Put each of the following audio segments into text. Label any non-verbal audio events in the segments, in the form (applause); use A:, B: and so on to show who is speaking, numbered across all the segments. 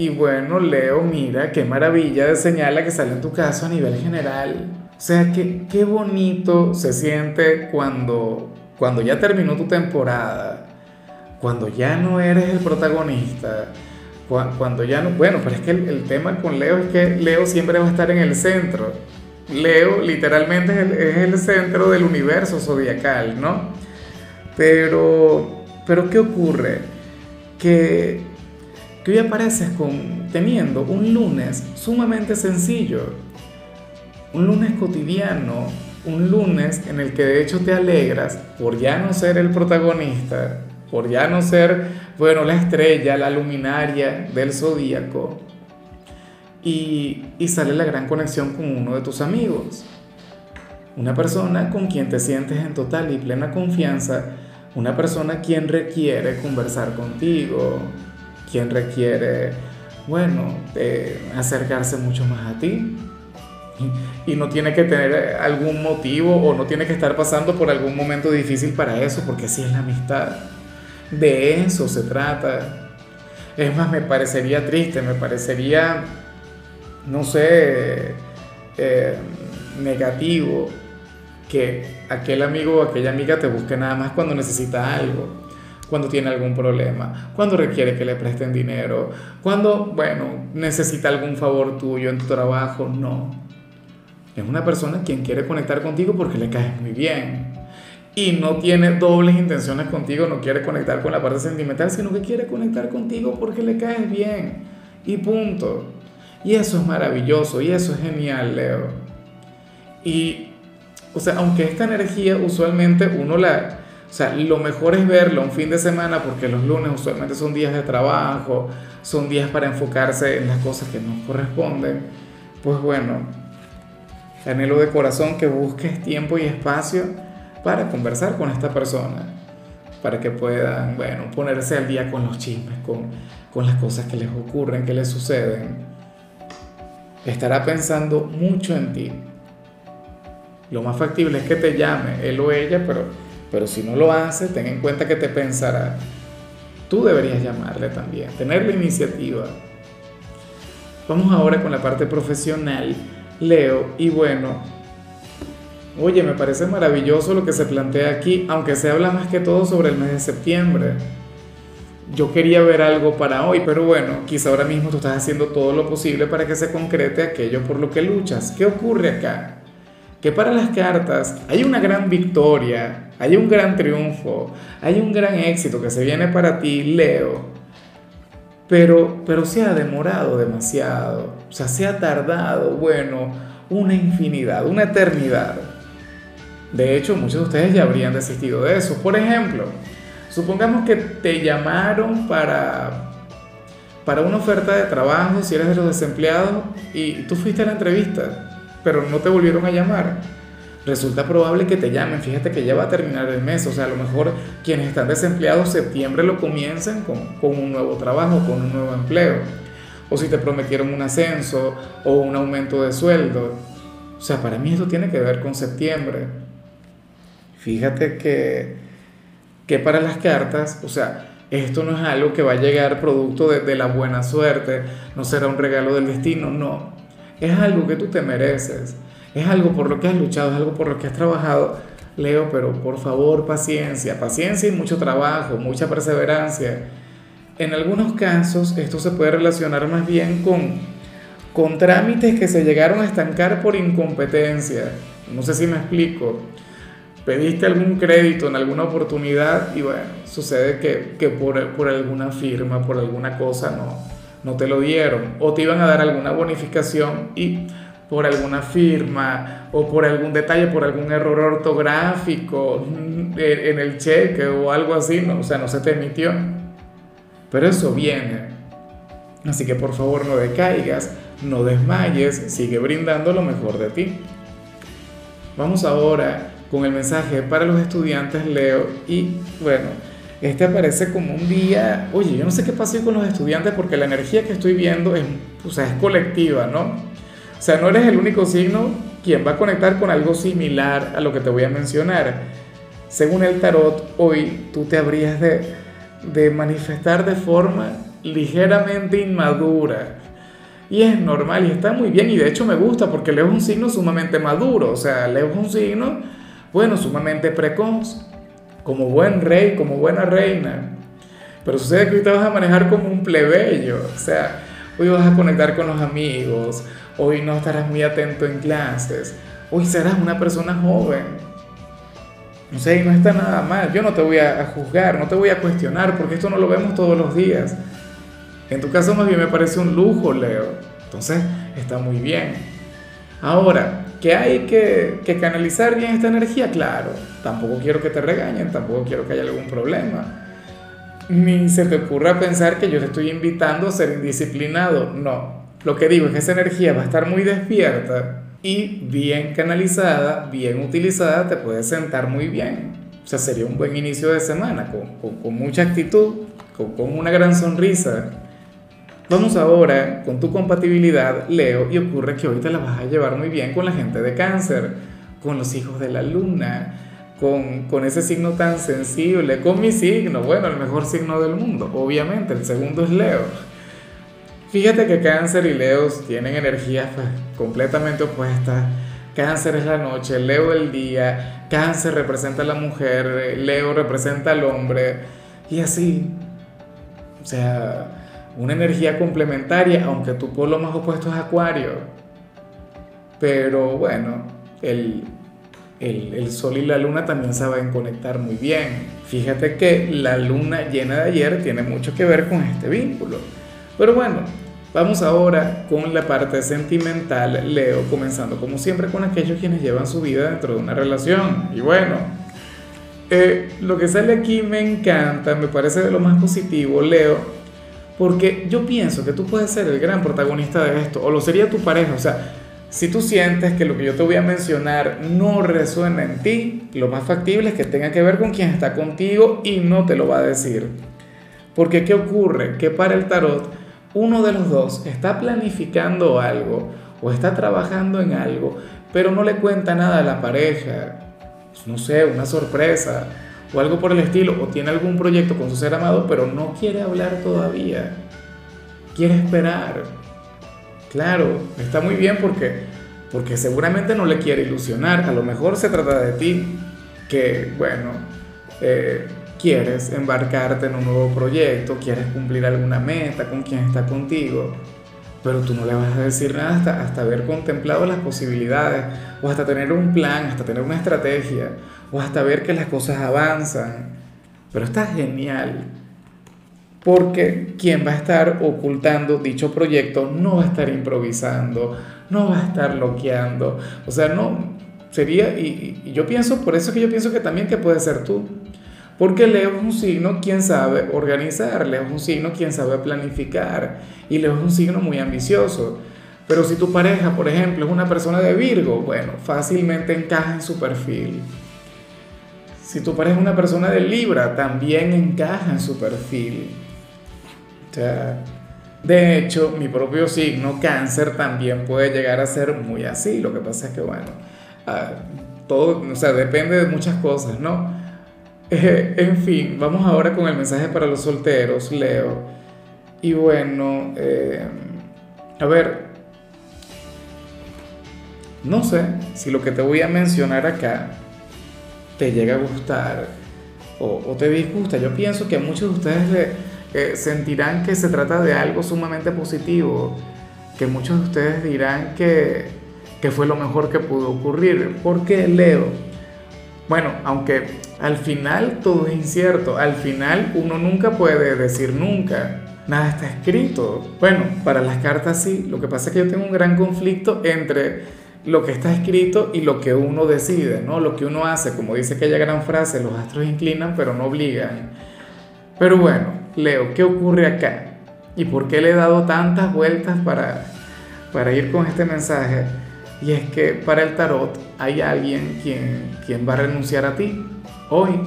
A: Y bueno, Leo, mira, qué maravilla de señala que sale en tu caso a nivel general. O sea, que, qué bonito se siente cuando, cuando ya terminó tu temporada, cuando ya no eres el protagonista, cuando, ya no... Bueno, pero es que el, tema con Leo es que Leo siempre va a estar en el centro. Leo literalmente es el, es el centro del universo zodiacal, ¿no? Pero, pero ¿qué ocurre? Que que hoy apareces con, teniendo un lunes sumamente sencillo, un lunes cotidiano, un lunes en el que de hecho te alegras por ya no ser el protagonista, por ya no ser, bueno, la estrella, la luminaria del zodíaco. Y, y sale la gran conexión con uno de tus amigos. Una persona con quien te sientes en total y plena confianza, una persona quien requiere conversar contigo, quien requiere, bueno, acercarse mucho más a ti. Y, no tiene que tener algún motivo o no tiene que estar pasando por algún momento difícil para eso, porque así es la amistad. De eso se trata. Es más, me parecería triste, me parecería, no sé, eh, negativo que aquel amigo o aquella amiga te busque nada más cuando necesita algo cuando tiene algún problema, cuando requiere que le presten dinero, cuando, bueno, necesita algún favor tuyo en tu trabajo, no. Es una persona quien quiere conectar contigo porque le caes muy bien. Y no tiene dobles intenciones contigo, no quiere conectar con la parte sentimental, sino que quiere conectar contigo porque le caes bien. Y punto. Y eso es maravilloso, y eso es genial, Leo. Y, o sea, aunque esta energía usualmente uno la, o sea, lo mejor es verlo un fin de semana porque los lunes usualmente son días de trabajo, son días para enfocarse en las cosas que nos corresponden. Pues bueno, anhelo de corazón que busques tiempo y espacio para conversar con esta persona, para que puedan, bueno, ponerse al día con los chismes, con, con las cosas que les ocurren, que les suceden. Estará pensando mucho en ti. Lo más factible es que te llame él o ella, pero pero si no lo hace, ten en cuenta que te pensará. Tú deberías llamarle también, tener la iniciativa. Vamos ahora con la parte profesional, Leo. Y bueno, oye, me parece maravilloso lo que se plantea aquí, aunque se habla más que todo sobre el mes de septiembre. Yo quería ver algo para hoy, pero bueno, quizá ahora mismo tú estás haciendo todo lo posible para que se concrete aquello por lo que luchas. ¿Qué ocurre acá? Que para las cartas hay una gran victoria, hay un gran triunfo, hay un gran éxito que se viene para ti, Leo, pero, pero se ha demorado demasiado, o sea, se ha tardado, bueno, una infinidad, una eternidad. De hecho, muchos de ustedes ya habrían desistido de eso. Por ejemplo, supongamos que te llamaron para, para una oferta de trabajo, si eres de los desempleados, y tú fuiste a la entrevista pero no te volvieron a llamar, resulta probable que te llamen. Fíjate que ya va a terminar el mes, o sea, a lo mejor quienes están desempleados septiembre lo comiencen con, con un nuevo trabajo, con un nuevo empleo. O si te prometieron un ascenso o un aumento de sueldo. O sea, para mí esto tiene que ver con septiembre. Fíjate que, que para las cartas, o sea, esto no es algo que va a llegar producto de, de la buena suerte, no será un regalo del destino, no es algo que tú te mereces, es algo por lo que has luchado, es algo por lo que has trabajado. Leo, pero por favor, paciencia, paciencia y mucho trabajo, mucha perseverancia. En algunos casos esto se puede relacionar más bien con, con trámites que se llegaron a estancar por incompetencia. No sé si me explico. Pediste algún crédito en alguna oportunidad y bueno, sucede que, que por, por alguna firma, por alguna cosa no, no te lo dieron o te iban a dar alguna bonificación y por alguna firma o por algún detalle, por algún error ortográfico en el cheque o algo así, no, o sea, no se te emitió. Pero eso viene. Así que por favor no decaigas, no desmayes, sigue brindando lo mejor de ti. Vamos ahora con el mensaje para los estudiantes, Leo, y bueno, este aparece como un día, oye, yo no sé qué pasó con los estudiantes porque la energía que estoy viendo es, o sea, es colectiva, ¿no? O sea, no eres el único signo quien va a conectar con algo similar a lo que te voy a mencionar. Según el tarot, hoy tú te habrías de, manifestar de forma ligeramente inmadura. Y es normal y está muy bien y de hecho me gusta porque Leo un signo sumamente maduro, o sea, Leo un signo, bueno, sumamente precoz, como buen rey, como buena reina. Pero sucede que hoy te vas a manejar como un plebeyo, o sea, hoy vas a conectar con los amigos, hoy no estarás muy atento en clases, hoy serás una persona joven. No sé, y no está nada mal, yo no te voy a juzgar, no te voy a cuestionar, porque esto no lo vemos todos los días. En tu caso más bien me parece un lujo, Leo. Entonces, está muy bien. Ahora, ¿que hay que, que, canalizar bien esta energía? Claro, tampoco quiero que te regañen, tampoco quiero que haya algún problema. Ni se te ocurra pensar que yo te estoy invitando a ser indisciplinado. No, lo que digo es que esa energía va a estar muy despierta y bien canalizada, bien utilizada, te puede sentar muy bien. O sea, sería un buen inicio de semana, con, con, con mucha actitud, con, con una gran sonrisa Vamos ahora con tu compatibilidad, Leo, y ocurre que hoy te la vas a llevar muy bien con la gente de cáncer, con los hijos de la luna, con, con ese signo tan sensible, con mi signo, bueno, el mejor signo del mundo, obviamente, el segundo es Leo. Fíjate que cáncer y Leo tienen energías pues, completamente opuestas. Cáncer es la noche, Leo el día, cáncer representa a la mujer, Leo representa al hombre, y así. O sea, una energía complementaria, aunque tu polo más opuesto es Acuario. Pero bueno, el, el, Sol y la Luna también saben conectar muy bien. Fíjate que la Luna llena de ayer tiene mucho que ver con este vínculo. Pero bueno, vamos ahora con la parte sentimental, Leo, comenzando como siempre con aquellos quienes llevan su vida dentro de una relación. Y bueno, eh, lo que sale aquí me encanta, me parece de lo más positivo, Leo porque yo pienso que tú puedes ser el gran protagonista de esto, o lo sería tu pareja. O sea, si tú sientes que lo que yo te voy a mencionar no resuena en ti, lo más factible es que tenga que ver con quien está contigo y no te lo va a decir. Porque ¿qué ocurre? Que para el tarot, uno de los dos está planificando algo o está trabajando en algo, pero no le cuenta nada a la pareja. No sé, una sorpresa o algo por el estilo, o tiene algún proyecto con su ser amado, pero no quiere hablar todavía. Quiere esperar. Claro, está muy bien porque, porque seguramente no le quiere ilusionar. A lo mejor se trata de ti, que, bueno, eh, quieres embarcarte en un nuevo proyecto, quieres cumplir alguna meta con quien está contigo, pero tú no le vas a decir nada hasta, hasta haber contemplado las posibilidades, o hasta tener un plan, hasta tener una estrategia, o hasta ver que las cosas avanzan. Pero está genial, porque quien va a estar ocultando dicho proyecto no va a estar improvisando, no va a estar bloqueando, o sea, no, sería, y, yo pienso, por eso que yo pienso que también que puede ser tú, porque Leo un signo quien sabe organizar, Leo un signo quien sabe planificar y Leo un signo muy ambicioso. Pero si tu pareja, por ejemplo, es una persona de Virgo, bueno, fácilmente encaja en su perfil. Si tu pareja es una persona de Libra, también encaja en su perfil. De hecho, mi propio signo, cáncer, también puede llegar a ser muy así. Lo que pasa es que, bueno, ah, todo, o sea, depende de muchas cosas, ¿no? (laughs) En fin, vamos ahora con el mensaje para los solteros, Leo. Y bueno, eh, a ver, no sé si lo que te voy a mencionar acá te llega a gustar o, te disgusta. Yo pienso que muchos de ustedes eh, sentirán que se trata de algo sumamente positivo, que muchos de ustedes dirán que, que fue lo mejor que pudo ocurrir. ¿Por qué, Leo? Bueno, aunque al final todo es incierto, al final uno nunca puede decir nunca, nada está escrito. Bueno, para las cartas sí, lo que pasa es que yo tengo un gran conflicto entre lo que está escrito y lo que uno decide, ¿no? Lo que uno hace, como dice aquella gran frase, los astros inclinan pero no obligan. Pero bueno, Leo, ¿qué ocurre acá? ¿Y por qué le he dado tantas vueltas para, para ir con este mensaje. Y es que para el tarot hay alguien quien, quien va a renunciar a ti hoy.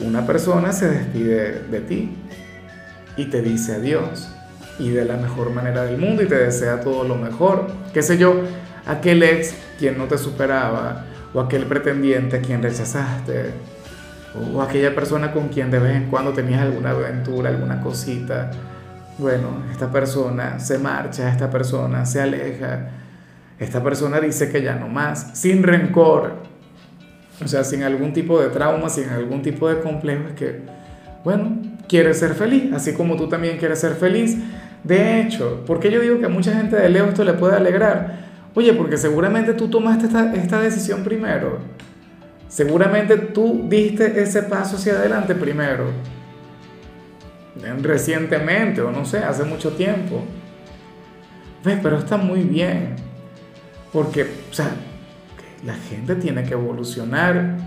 A: Una persona se despide de ti y te dice adiós y de la mejor manera del mundo y te desea todo lo mejor. Qué sé yo, aquel ex quien no te superaba o aquel pretendiente a quien rechazaste o aquella persona con quien de vez en cuando tenías alguna aventura, alguna cosita. Bueno, esta persona se marcha, esta persona se aleja, esta persona dice que ya no más, sin rencor, o sea, sin algún tipo de trauma, sin algún tipo de complejo, es que, bueno, quiere ser feliz, así como tú también quieres ser feliz. De hecho, ¿por qué yo digo que a mucha gente de Leo esto le puede alegrar? Oye, porque seguramente tú tomaste esta, esta decisión primero. Seguramente tú diste ese paso hacia adelante primero. Recientemente, o no sé, hace mucho tiempo. ¿Ves? Pero está muy bien. Porque, o sea, la gente tiene que evolucionar.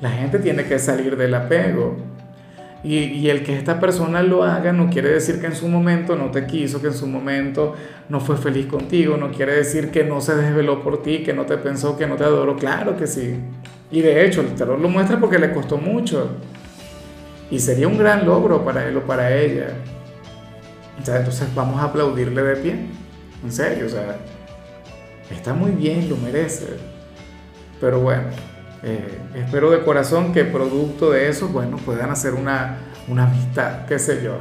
A: La gente tiene que salir del apego. Y, el que esta persona lo haga no quiere decir que en su momento no te quiso, que en su momento no fue feliz contigo, no quiere decir que no se desveló por ti, que no te pensó, que no te adoró. Claro que sí. Y de hecho, el terror lo muestra porque le costó mucho. Y sería un gran logro para él o para ella. entonces vamos a aplaudirle de pie. En serio, o sea, está muy bien, lo merece. Pero bueno, eh, espero de corazón que producto de eso, bueno, puedan hacer una, una amistad, qué sé yo.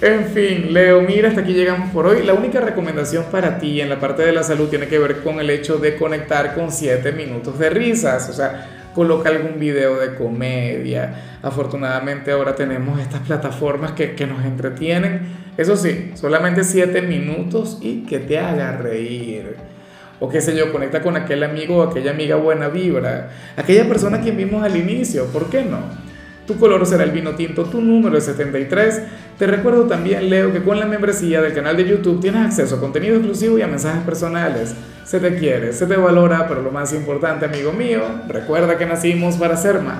A: En fin, Leo, mira, hasta aquí llegamos por hoy. La única recomendación para ti en la parte de la salud tiene que ver con el hecho de conectar con 7 minutos de risas. O sea, coloca algún video de comedia. Afortunadamente ahora tenemos estas plataformas que, que nos entretienen. Eso sí, solamente 7 minutos y que te haga reír o qué sé yo, conecta con aquel amigo o aquella amiga buena vibra, aquella persona que vimos al inicio, ¿por qué no? Tu color será el vino tinto, tu número es 73. Te recuerdo también, Leo, que con la membresía del canal de YouTube tienes acceso a contenido exclusivo y a mensajes personales. Se te quiere, se te valora, pero lo más importante, amigo mío, recuerda que nacimos para ser más.